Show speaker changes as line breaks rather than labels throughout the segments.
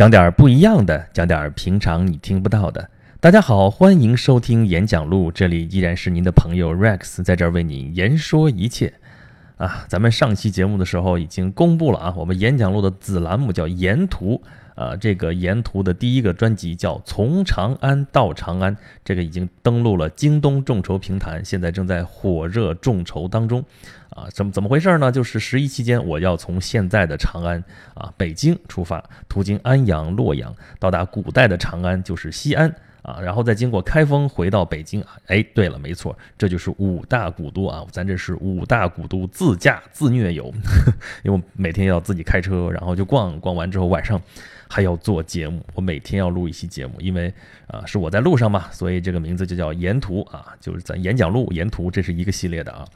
讲点不一样的，讲点平常你听不到的。大家好，欢迎收听演讲录，这里依然是您的朋友 Rex，在这儿为您言说一切。啊，咱们上期节目的时候已经公布了啊，我们演讲录的子栏目叫沿途。啊，这个沿途的第一个专辑叫《从长安到长安》，这个已经登录了京东众筹平台，现在正在火热众筹当中。啊，怎么怎么回事呢？就是十一期间，我要从现在的长安啊北京出发，途经安阳、洛阳，到达古代的长安，就是西安啊，然后再经过开封回到北京。哎，对了，没错，这就是五大古都啊，咱这是五大古都自驾自虐游，因为每天要自己开车，然后就逛逛完之后晚上。还要做节目，我每天要录一期节目，因为啊是我在路上嘛，所以这个名字就叫沿途啊，就是咱演讲录沿途，这是一个系列的啊。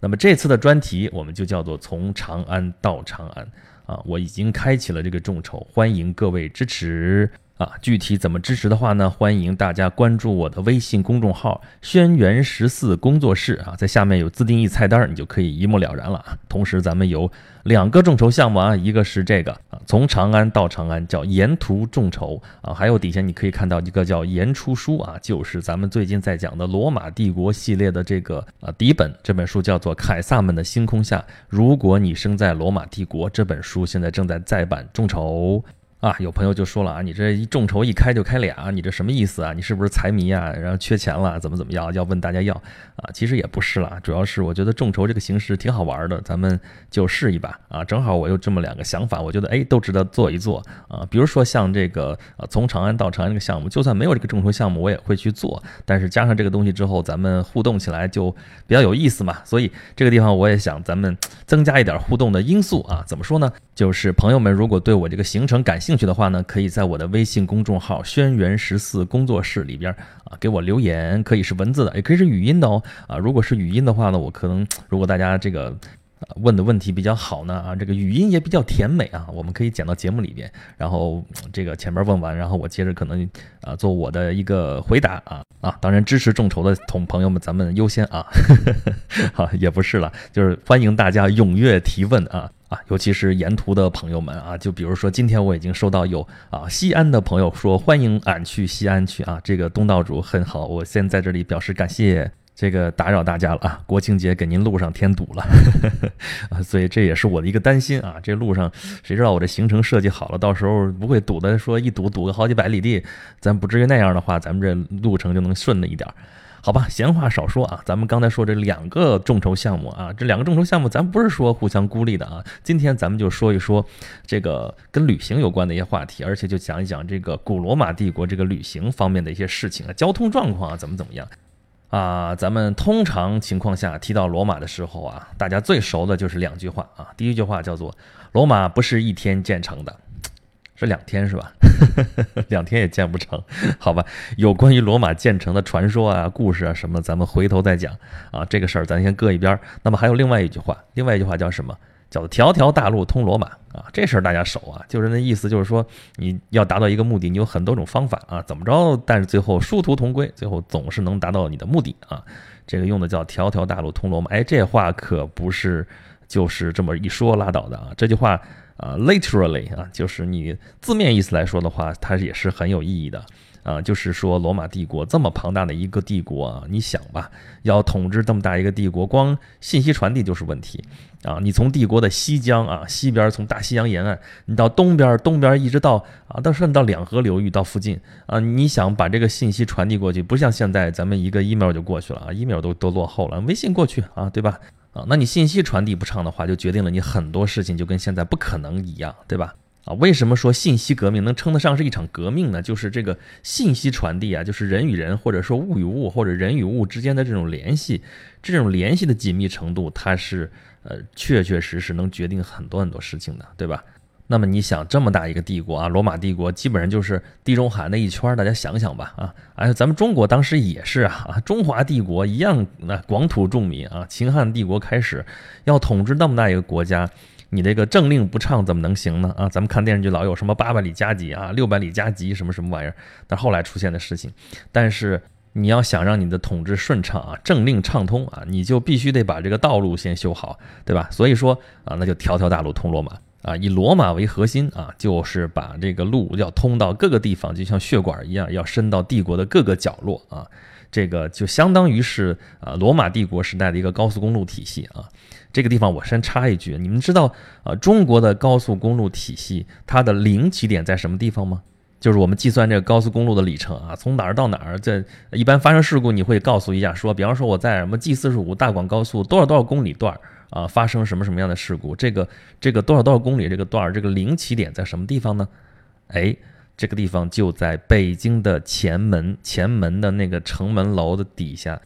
那么这次的专题我们就叫做从长安到长安啊，我已经开启了这个众筹，欢迎各位支持。啊，具体怎么支持的话呢？欢迎大家关注我的微信公众号“轩辕十四工作室”啊，在下面有自定义菜单，你就可以一目了然了啊。同时，咱们有两个众筹项目啊，一个是这个啊，从长安到长安叫沿途众筹啊，还有底下你可以看到一个叫言出书啊，就是咱们最近在讲的罗马帝国系列的这个啊底本，这本书叫做《凯撒们的星空下》，如果你生在罗马帝国，这本书现在正在再版众筹。啊，有朋友就说了啊，你这一众筹一开就开俩，你这什么意思啊？你是不是财迷啊？然后缺钱了，怎么怎么样？要问大家要啊？其实也不是啦，主要是我觉得众筹这个形式挺好玩的，咱们就试一把啊。正好我有这么两个想法，我觉得哎都值得做一做啊。比如说像这个呃从长安到长安这个项目，就算没有这个众筹项目，我也会去做。但是加上这个东西之后，咱们互动起来就比较有意思嘛。所以这个地方我也想咱们增加一点互动的因素啊。怎么说呢？就是朋友们如果对我这个行程感兴兴趣的话呢，可以在我的微信公众号“轩辕十四工作室”里边啊给我留言，可以是文字的，也可以是语音的哦。啊，如果是语音的话呢，我可能如果大家这个。问的问题比较好呢啊，这个语音也比较甜美啊，我们可以剪到节目里边，然后这个前面问完，然后我接着可能啊做我的一个回答啊啊，当然支持众筹的同朋友们，咱们优先啊，好也不是了，就是欢迎大家踊跃提问啊啊，尤其是沿途的朋友们啊，就比如说今天我已经收到有啊西安的朋友说欢迎俺去西安去啊，这个东道主很好，我先在这里表示感谢。这个打扰大家了啊！国庆节给您路上添堵了，啊，所以这也是我的一个担心啊。这路上谁知道我这行程设计好了，到时候不会堵的，说一堵堵个好几百里地，咱不至于那样的话，咱们这路程就能顺了一点儿，好吧？闲话少说啊，咱们刚才说这两个众筹项目啊，这两个众筹项目咱不是说互相孤立的啊。今天咱们就说一说这个跟旅行有关的一些话题，而且就讲一讲这个古罗马帝国这个旅行方面的一些事情啊，交通状况啊，怎么怎么样。啊，咱们通常情况下提到罗马的时候啊，大家最熟的就是两句话啊。第一句话叫做“罗马不是一天建成的”，是两天是吧？两天也建不成，好吧？有关于罗马建成的传说啊、故事啊什么，咱们回头再讲啊。这个事儿咱先搁一边。那么还有另外一句话，另外一句话叫什么？叫做“条条大路通罗马”啊，这事儿大家熟啊，就是那意思，就是说你要达到一个目的，你有很多种方法啊，怎么着，但是最后殊途同归，最后总是能达到你的目的啊。这个用的叫“条条大路通罗马”，哎，这话可不是就是这么一说拉倒的啊。这句话啊，literally 啊，就是你字面意思来说的话，它也是很有意义的。啊，就是说罗马帝国这么庞大的一个帝国啊，你想吧，要统治这么大一个帝国，光信息传递就是问题啊。你从帝国的西疆啊，西边从大西洋沿岸，你到东边，东边一直到啊，到甚至到两河流域到附近啊，你想把这个信息传递过去，不像现在咱们一个 email 就过去了啊，email 都都落后了，微信过去啊，对吧？啊，那你信息传递不畅的话，就决定了你很多事情就跟现在不可能一样，对吧？啊，为什么说信息革命能称得上是一场革命呢？就是这个信息传递啊，就是人与人，或者说物与物，或者人与物之间的这种联系，这种联系的紧密程度，它是呃确确实实能决定很多很多事情的，对吧？那么你想，这么大一个帝国啊，罗马帝国基本上就是地中海那一圈，大家想想吧，啊，哎，咱们中国当时也是啊，中华帝国一样，那广土重民啊，秦汉帝国开始要统治那么大一个国家。你这个政令不畅怎么能行呢？啊，咱们看电视剧老有什么八百里加急啊，六百里加急什么什么玩意儿，但后来出现的事情。但是你要想让你的统治顺畅啊，政令畅通啊，你就必须得把这个道路先修好，对吧？所以说啊，那就条条大路通罗马啊，以罗马为核心啊，就是把这个路要通到各个地方，就像血管一样，要伸到帝国的各个角落啊。这个就相当于是啊，罗马帝国时代的一个高速公路体系啊。这个地方我先插一句，你们知道啊，中国的高速公路体系它的零起点在什么地方吗？就是我们计算这个高速公路的里程啊，从哪儿到哪儿，这一般发生事故你会告诉一下，说，比方说我在什么 G 四十五大广高速多少多少公里段儿啊，发生什么什么样的事故，这个这个多少多少公里这个段儿，这个零起点在什么地方呢？哎，这个地方就在北京的前门，前门的那个城门楼的底下。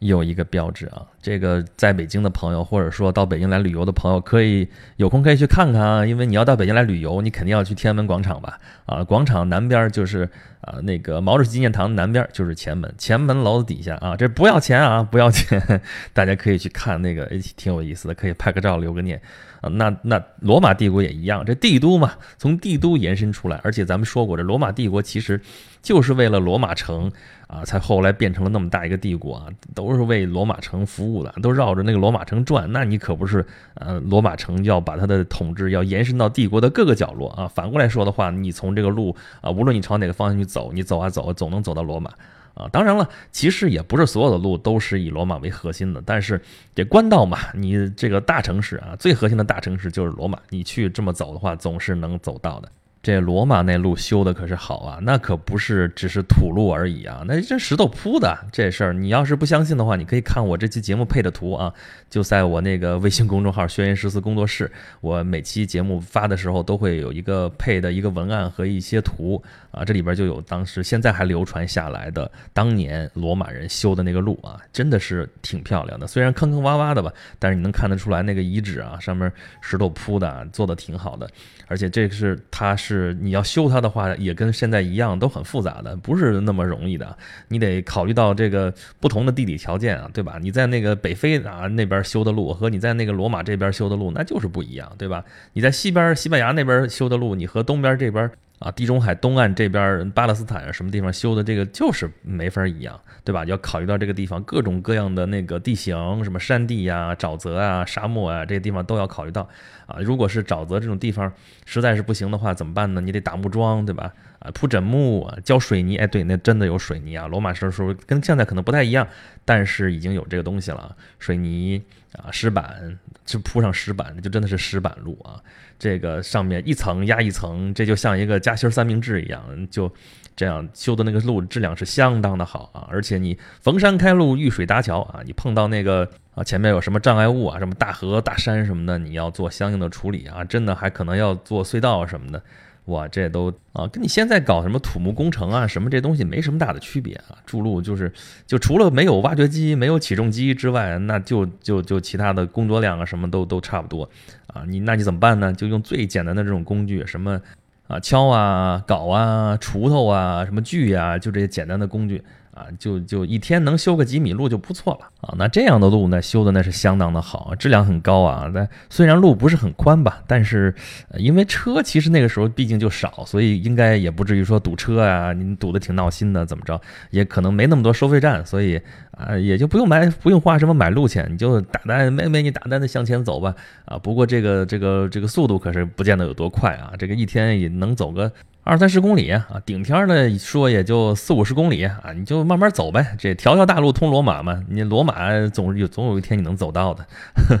有一个标志啊，这个在北京的朋友，或者说到北京来旅游的朋友，可以有空可以去看看啊。因为你要到北京来旅游，你肯定要去天安门广场吧？啊，广场南边就是啊那个毛主席纪念堂南边就是前门，前门楼子底下啊，这不要钱啊，不要钱，大家可以去看那个，哎，挺有意思的，可以拍个照留个念啊。那那罗马帝国也一样，这帝都嘛，从帝都延伸出来，而且咱们说过，这罗马帝国其实就是为了罗马城。啊，才后来变成了那么大一个帝国啊，都是为罗马城服务的，都绕着那个罗马城转。那你可不是，呃，罗马城要把它的统治要延伸到帝国的各个角落啊。反过来说的话，你从这个路啊，无论你朝哪个方向去走，你走啊走啊，总能走到罗马啊。当然了，其实也不是所有的路都是以罗马为核心的，但是这官道嘛，你这个大城市啊，最核心的大城市就是罗马，你去这么走的话，总是能走到的。这罗马那路修的可是好啊，那可不是只是土路而已啊，那这石头铺的这事儿，你要是不相信的话，你可以看我这期节目配的图啊，就在我那个微信公众号“轩辕十四工作室”，我每期节目发的时候都会有一个配的一个文案和一些图啊，这里边就有当时现在还流传下来的当年罗马人修的那个路啊，真的是挺漂亮的，虽然坑坑洼洼的吧，但是你能看得出来那个遗址啊，上面石头铺的做的挺好的，而且这是它是。是你要修它的话，也跟现在一样，都很复杂的，不是那么容易的。你得考虑到这个不同的地理条件啊，对吧？你在那个北非啊那边修的路，和你在那个罗马这边修的路，那就是不一样，对吧？你在西边西班牙那边修的路，你和东边这边。啊，地中海东岸这边巴勒斯坦啊，什么地方修的这个就是没法一样，对吧？要考虑到这个地方各种各样的那个地形，什么山地呀、沼泽啊、沙漠啊，这些地方都要考虑到。啊，如果是沼泽这种地方实在是不行的话，怎么办呢？你得打木桩，对吧？啊，铺枕木啊，浇水泥。哎，对，那真的有水泥啊。罗马时候跟现在可能不太一样，但是已经有这个东西了，水泥啊，石板就铺上石板，就真的是石板路啊。这个上面一层压一层，这就像一个夹心三明治一样，就这样修的那个路质量是相当的好啊！而且你逢山开路，遇水搭桥啊，你碰到那个啊前面有什么障碍物啊，什么大河大山什么的，你要做相应的处理啊，真的还可能要做隧道什么的。哇，这都啊，跟你现在搞什么土木工程啊，什么这东西没什么大的区别啊。筑路就是，就除了没有挖掘机、没有起重机之外，那就就就其他的工作量啊，什么都都差不多啊。你那你怎么办呢？就用最简单的这种工具，什么啊锹啊、镐啊、锄头啊、什么锯呀，就这些简单的工具。啊，就就一天能修个几米路就不错了啊。那这样的路呢，修的那是相当的好，质量很高啊。但虽然路不是很宽吧，但是因为车其实那个时候毕竟就少，所以应该也不至于说堵车啊，你堵得挺闹心的，怎么着？也可能没那么多收费站，所以啊，也就不用买，不用花什么买路钱，你就大胆妹妹，你大胆的向前走吧。啊，不过这个这个这个速度可是不见得有多快啊，这个一天也能走个。二三十公里啊，顶天的说也就四五十公里啊，你就慢慢走呗。这条条大路通罗马嘛，你罗马总有总有一天你能走到的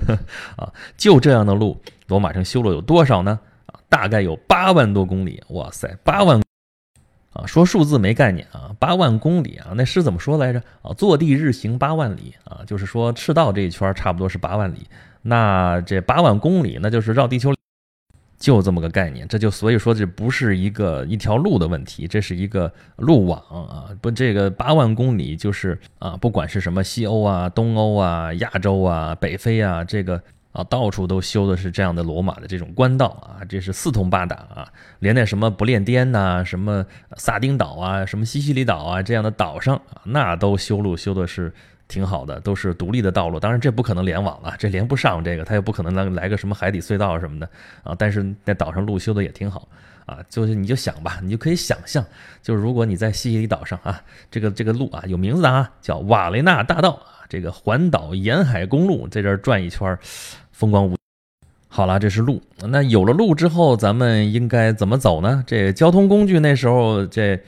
啊。就这样的路，罗马城修了有多少呢？啊，大概有八万多公里。哇塞，八万啊！说数字没概念啊，八万公里啊，那诗怎么说来着？啊，坐地日行八万里啊，就是说赤道这一圈差不多是八万里。那这八万公里，那就是绕地球。就这么个概念，这就所以说这不是一个一条路的问题，这是一个路网啊！不，这个八万公里就是啊，不管是什么西欧啊、东欧啊、亚洲啊、北非啊，这个啊到处都修的是这样的罗马的这种官道啊，这是四通八达啊，连那什么不列颠呐、什么萨丁岛啊、什么西西里岛啊这样的岛上啊，那都修路修的是。挺好的，都是独立的道路。当然，这不可能联网了，这连不上这个，它也不可能来来个什么海底隧道什么的啊。但是在岛上路修的也挺好啊。就是你就想吧，你就可以想象，就是如果你在西西里岛上啊，这个这个路啊有名字的啊，叫瓦雷纳大道啊，这个环岛沿海公路在这儿转一圈，风光无。好了，这是路。那有了路之后，咱们应该怎么走呢？这交通工具那时候这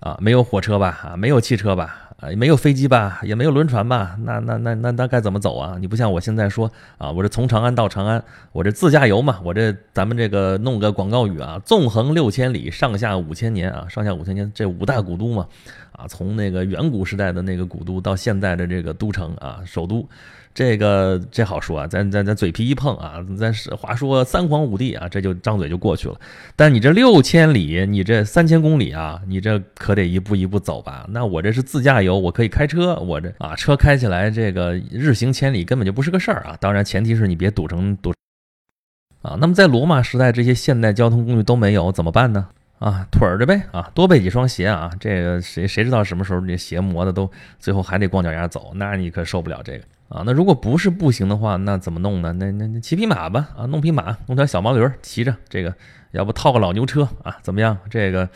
啊没有火车吧？啊没有汽车吧？啊没有飞机吧？也没有轮船吧？那那那那那该怎么走啊？你不像我现在说啊，我这从长安到长安，我这自驾游嘛，我这咱们这个弄个广告语啊，纵横六千里，上下五千年啊，上下五千年，这五大古都嘛，啊从那个远古时代的那个古都到现在的这个都城啊，首都。这个这好说啊，咱咱咱嘴皮一碰啊，咱是话说三皇五帝啊，这就张嘴就过去了。但你这六千里，你这三千公里啊，你这可得一步一步走吧？那我这是自驾游，我可以开车，我这啊车开起来，这个日行千里根本就不是个事儿啊。当然前提是你别堵成堵啊。那么在罗马时代，这些现代交通工具都没有，怎么办呢？啊，腿儿着呗啊，多备几双鞋啊。这个谁谁知道什么时候这鞋磨的都最后还得光脚丫走，那你可受不了这个。啊，那如果不是步行的话，那怎么弄呢？那那那骑匹马吧，啊，弄匹马，弄条小毛驴骑着，这个要不套个老牛车啊，怎么样？这个。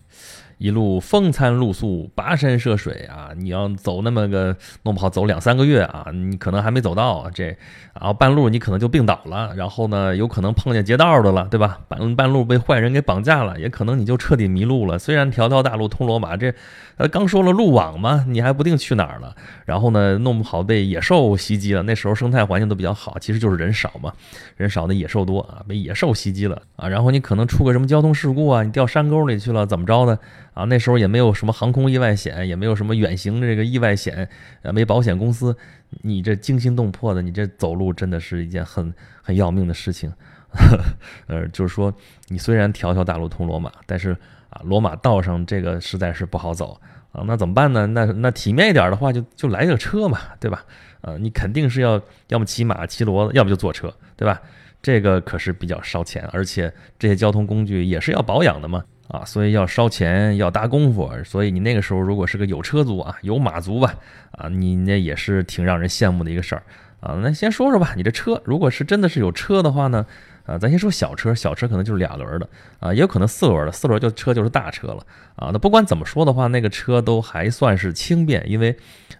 一路风餐露宿，跋山涉水啊！你要走那么个弄不好走两三个月啊，你可能还没走到这，然后半路你可能就病倒了，然后呢，有可能碰见劫道的了，对吧？半半路被坏人给绑架了，也可能你就彻底迷路了。虽然条条大路通罗马，这呃刚说了路网嘛，你还不定去哪儿了。然后呢，弄不好被野兽袭击了。那时候生态环境都比较好，其实就是人少嘛，人少的野兽多啊，被野兽袭击了啊。然后你可能出个什么交通事故啊，你掉山沟里去了，怎么着呢？啊，那时候也没有什么航空意外险，也没有什么远行这个意外险，呃，没保险公司，你这惊心动魄的，你这走路真的是一件很很要命的事情。呃，就是说，你虽然条条大路通罗马，但是啊，罗马道上这个实在是不好走啊。那怎么办呢？那那体面一点的话，就就来个车嘛，对吧？呃，你肯定是要要么骑马骑骡子，要不就坐车，对吧？这个可是比较烧钱，而且这些交通工具也是要保养的嘛。啊，所以要烧钱，要搭功夫，所以你那个时候如果是个有车族啊，有马族吧，啊，你那也是挺让人羡慕的一个事儿啊。那先说说吧，你这车如果是真的是有车的话呢，啊，咱先说小车，小车可能就是俩轮的啊，也有可能四轮的，四轮就车就是大车了啊。那不管怎么说的话，那个车都还算是轻便，因为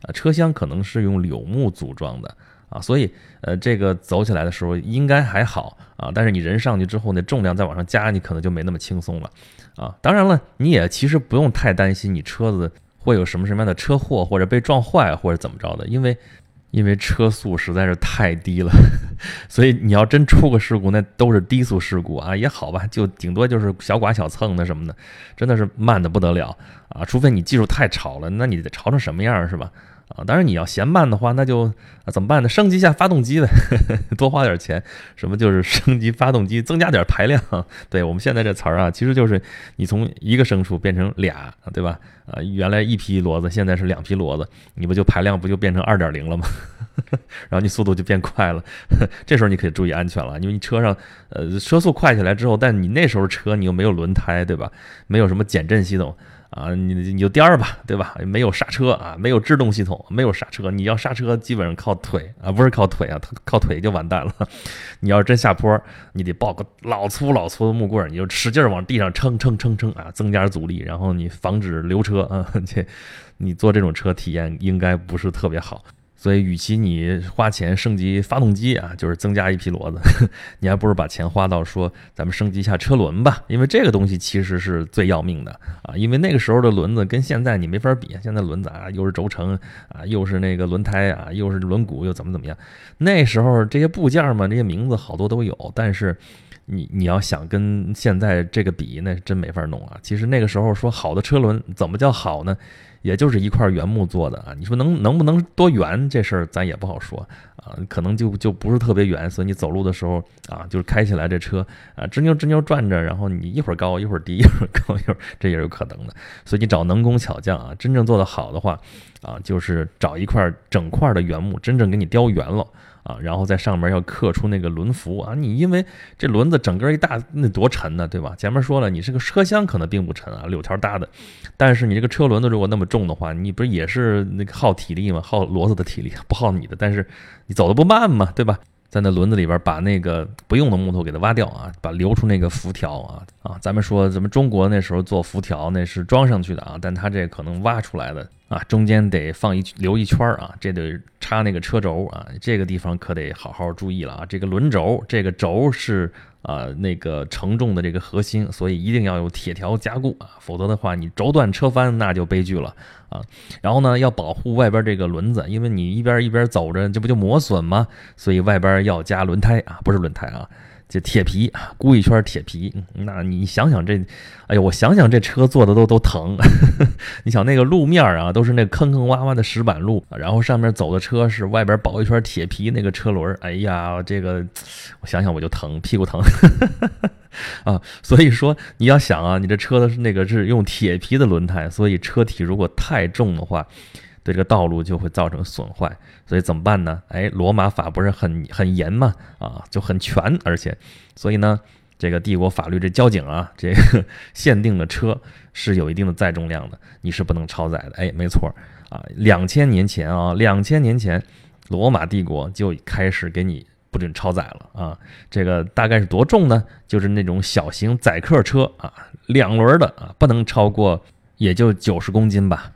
啊，车厢可能是用柳木组装的啊，所以呃，这个走起来的时候应该还好啊。但是你人上去之后，那重量再往上加，你可能就没那么轻松了。啊，当然了，你也其实不用太担心你车子会有什么什么样的车祸，或者被撞坏，或者怎么着的，因为因为车速实在是太低了，所以你要真出个事故，那都是低速事故啊，也好吧，就顶多就是小剐小蹭的什么的，真的是慢的不得了啊，除非你技术太潮了，那你得潮成什么样是吧？啊，当然你要嫌慢的话，那就啊怎么办呢？升级一下发动机呗，多花点钱。什么就是 升级发动机，增加点排量。对我们现在这词儿啊，其实就是你从一个牲畜变成俩，对吧？啊，原来一匹骡子，现在是两匹骡子，你不就排量不就变成二点零了吗？然后你速度就变快了。这时候你可以注意安全了，因为你车上呃车速快起来之后，但你那时候车你又没有轮胎，对吧？没有什么减震系统。啊，你你就颠儿吧，对吧？没有刹车啊，没有制动系统，没有刹车。你要刹车，基本上靠腿啊，不是靠腿啊，靠腿就完蛋了。你要是真下坡，你得抱个老粗老粗的木棍，你就使劲往地上撑撑撑撑啊，增加阻力，然后你防止溜车啊。这你坐这种车体验应该不是特别好。所以，与其你花钱升级发动机啊，就是增加一批骡子，你还不如把钱花到说咱们升级一下车轮吧，因为这个东西其实是最要命的啊。因为那个时候的轮子跟现在你没法比，现在轮子啊又是轴承啊，又是那个轮胎啊，又是轮毂，又怎么怎么样。那时候这些部件嘛，这些名字好多都有，但是你你要想跟现在这个比，那是真没法弄啊。其实那个时候说好的车轮怎么叫好呢？也就是一块原木做的啊，你说能能不能多圆这事儿咱也不好说啊，可能就就不是特别圆，所以你走路的时候啊，就是开起来这车啊，吱扭吱扭转着，然后你一会儿高一会儿低，一会儿高一会儿，这也是有可能的。所以你找能工巧匠啊，真正做得好的话啊，就是找一块整块的原木，真正给你雕圆了。啊，然后在上面要刻出那个轮幅啊，你因为这轮子整个一大，那多沉呢，对吧？前面说了，你这个车厢可能并不沉啊，柳条搭的，但是你这个车轮子如果那么重的话，你不是也是那个耗体力吗？耗骡子的体力，不耗你的，但是你走的不慢嘛，对吧？在那轮子里边把那个不用的木头给它挖掉啊，把留出那个辐条啊啊，咱们说咱们中国那时候做辐条那是装上去的啊，但它这可能挖出来的。啊，中间得放一留一圈儿啊，这得插那个车轴啊，这个地方可得好好注意了啊。这个轮轴，这个轴是啊那个承重的这个核心，所以一定要有铁条加固啊，否则的话你轴断车翻那就悲剧了啊。然后呢，要保护外边这个轮子，因为你一边一边走着，这不就磨损吗？所以外边要加轮胎啊，不是轮胎啊。这铁皮啊，箍一圈铁皮，那你想想这，哎呦，我想想这车坐的都都疼。你想那个路面啊，都是那坑坑洼洼的石板路，然后上面走的车是外边包一圈铁皮那个车轮，哎呀，这个我想想我就疼，屁股疼 啊。所以说你要想啊，你这车的是那个是用铁皮的轮胎，所以车体如果太重的话。对这个道路就会造成损坏，所以怎么办呢？哎，罗马法不是很很严嘛，啊，就很全，而且，所以呢，这个帝国法律这交警啊，这个 限定的车是有一定的载重量的，你是不能超载的。哎，没错啊，两千年前啊，两千年前，罗马帝国就开始给你不准超载了啊。这个大概是多重呢？就是那种小型载客车啊，两轮的啊，不能超过也就九十公斤吧。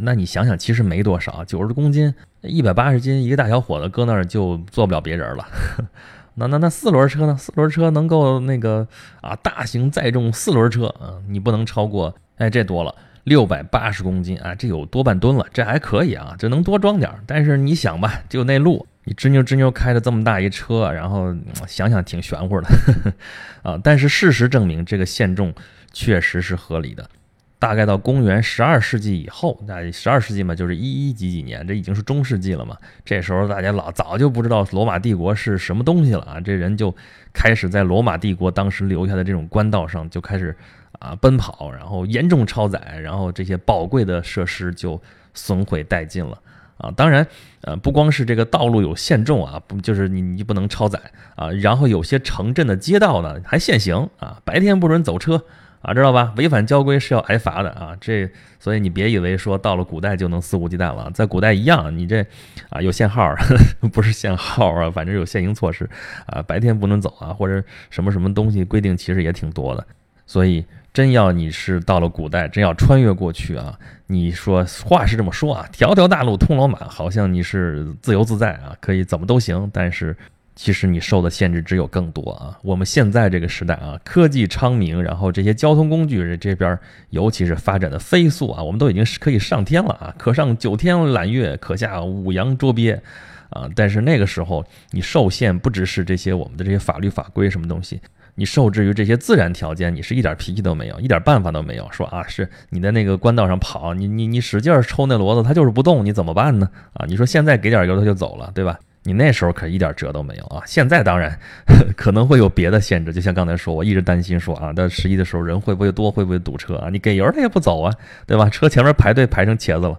那你想想，其实没多少，九十公斤，一百八十斤，一个大小伙子搁那儿就坐不了别人了。那那那四轮车呢？四轮车能够那个啊，大型载重四轮车啊，你不能超过，哎，这多了六百八十公斤啊，这有多半吨了，这还可以啊，这能多装点。但是你想吧，就那路，你吱扭吱扭开着这么大一车，然后想想挺玄乎的 啊。但是事实证明，这个限重确实是合理的。大概到公元十二世纪以后，那十二世纪嘛，就是一一几几年，这已经是中世纪了嘛。这时候大家老早就不知道罗马帝国是什么东西了啊，这人就开始在罗马帝国当时留下的这种官道上就开始啊奔跑，然后严重超载，然后这些宝贵的设施就损毁殆尽了啊。当然，呃，不光是这个道路有限重啊，不就是你你不能超载啊，然后有些城镇的街道呢还限行啊，白天不准走车。啊，知道吧？违反交规是要挨罚的啊！这，所以你别以为说到了古代就能肆无忌惮了，在古代一样，你这啊有限号，不是限号啊，反正有限行措施啊，白天不能走啊，或者什么什么东西规定其实也挺多的。所以真要你是到了古代，真要穿越过去啊，你说话是这么说啊，条条大路通罗马，好像你是自由自在啊，可以怎么都行，但是。其实你受的限制只有更多啊！我们现在这个时代啊，科技昌明，然后这些交通工具这这边尤其是发展的飞速啊，我们都已经是可以上天了啊，可上九天揽月，可下五洋捉鳖啊！但是那个时候你受限不只是这些我们的这些法律法规什么东西，你受制于这些自然条件，你是一点脾气都没有，一点办法都没有。说啊，是你在那个官道上跑，你你你使劲抽那骡子，它就是不动，你怎么办呢？啊，你说现在给点油它就走了，对吧？你那时候可一点辙都没有啊！现在当然 可能会有别的限制，就像刚才说，我一直担心说啊，到十一的时候人会不会多，会不会堵车啊？你给油他也不走啊，对吧？车前面排队排成茄子了。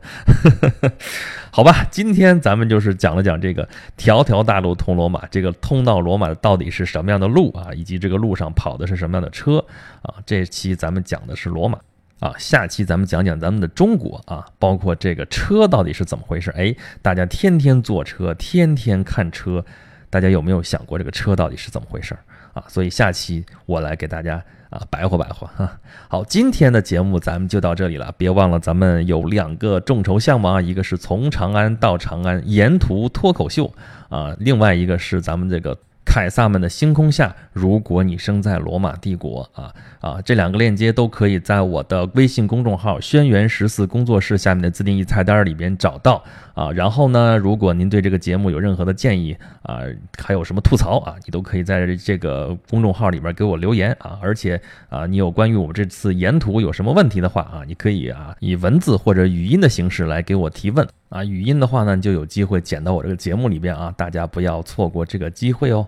好吧，今天咱们就是讲了讲这个条条大路通罗马，这个通到罗马到底是什么样的路啊？以及这个路上跑的是什么样的车啊？这期咱们讲的是罗马。啊，下期咱们讲讲咱们的中国啊，包括这个车到底是怎么回事？哎，大家天天坐车，天天看车，大家有没有想过这个车到底是怎么回事啊？所以下期我来给大家啊白活白活哈。好，今天的节目咱们就到这里了，别忘了咱们有两个众筹项目啊，一个是从长安到长安沿途脱口秀啊，另外一个是咱们这个。凯撒们的星空下，如果你生在罗马帝国啊啊，这两个链接都可以在我的微信公众号“轩辕十四工作室”下面的自定义菜单里边找到啊。然后呢，如果您对这个节目有任何的建议啊，还有什么吐槽啊，你都可以在这个公众号里边给我留言啊。而且啊，你有关于我们这次沿途有什么问题的话啊，你可以啊以文字或者语音的形式来给我提问啊。语音的话呢，就有机会剪到我这个节目里边啊，大家不要错过这个机会哦。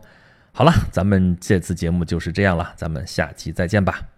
好了，咱们这次节目就是这样了，咱们下期再见吧。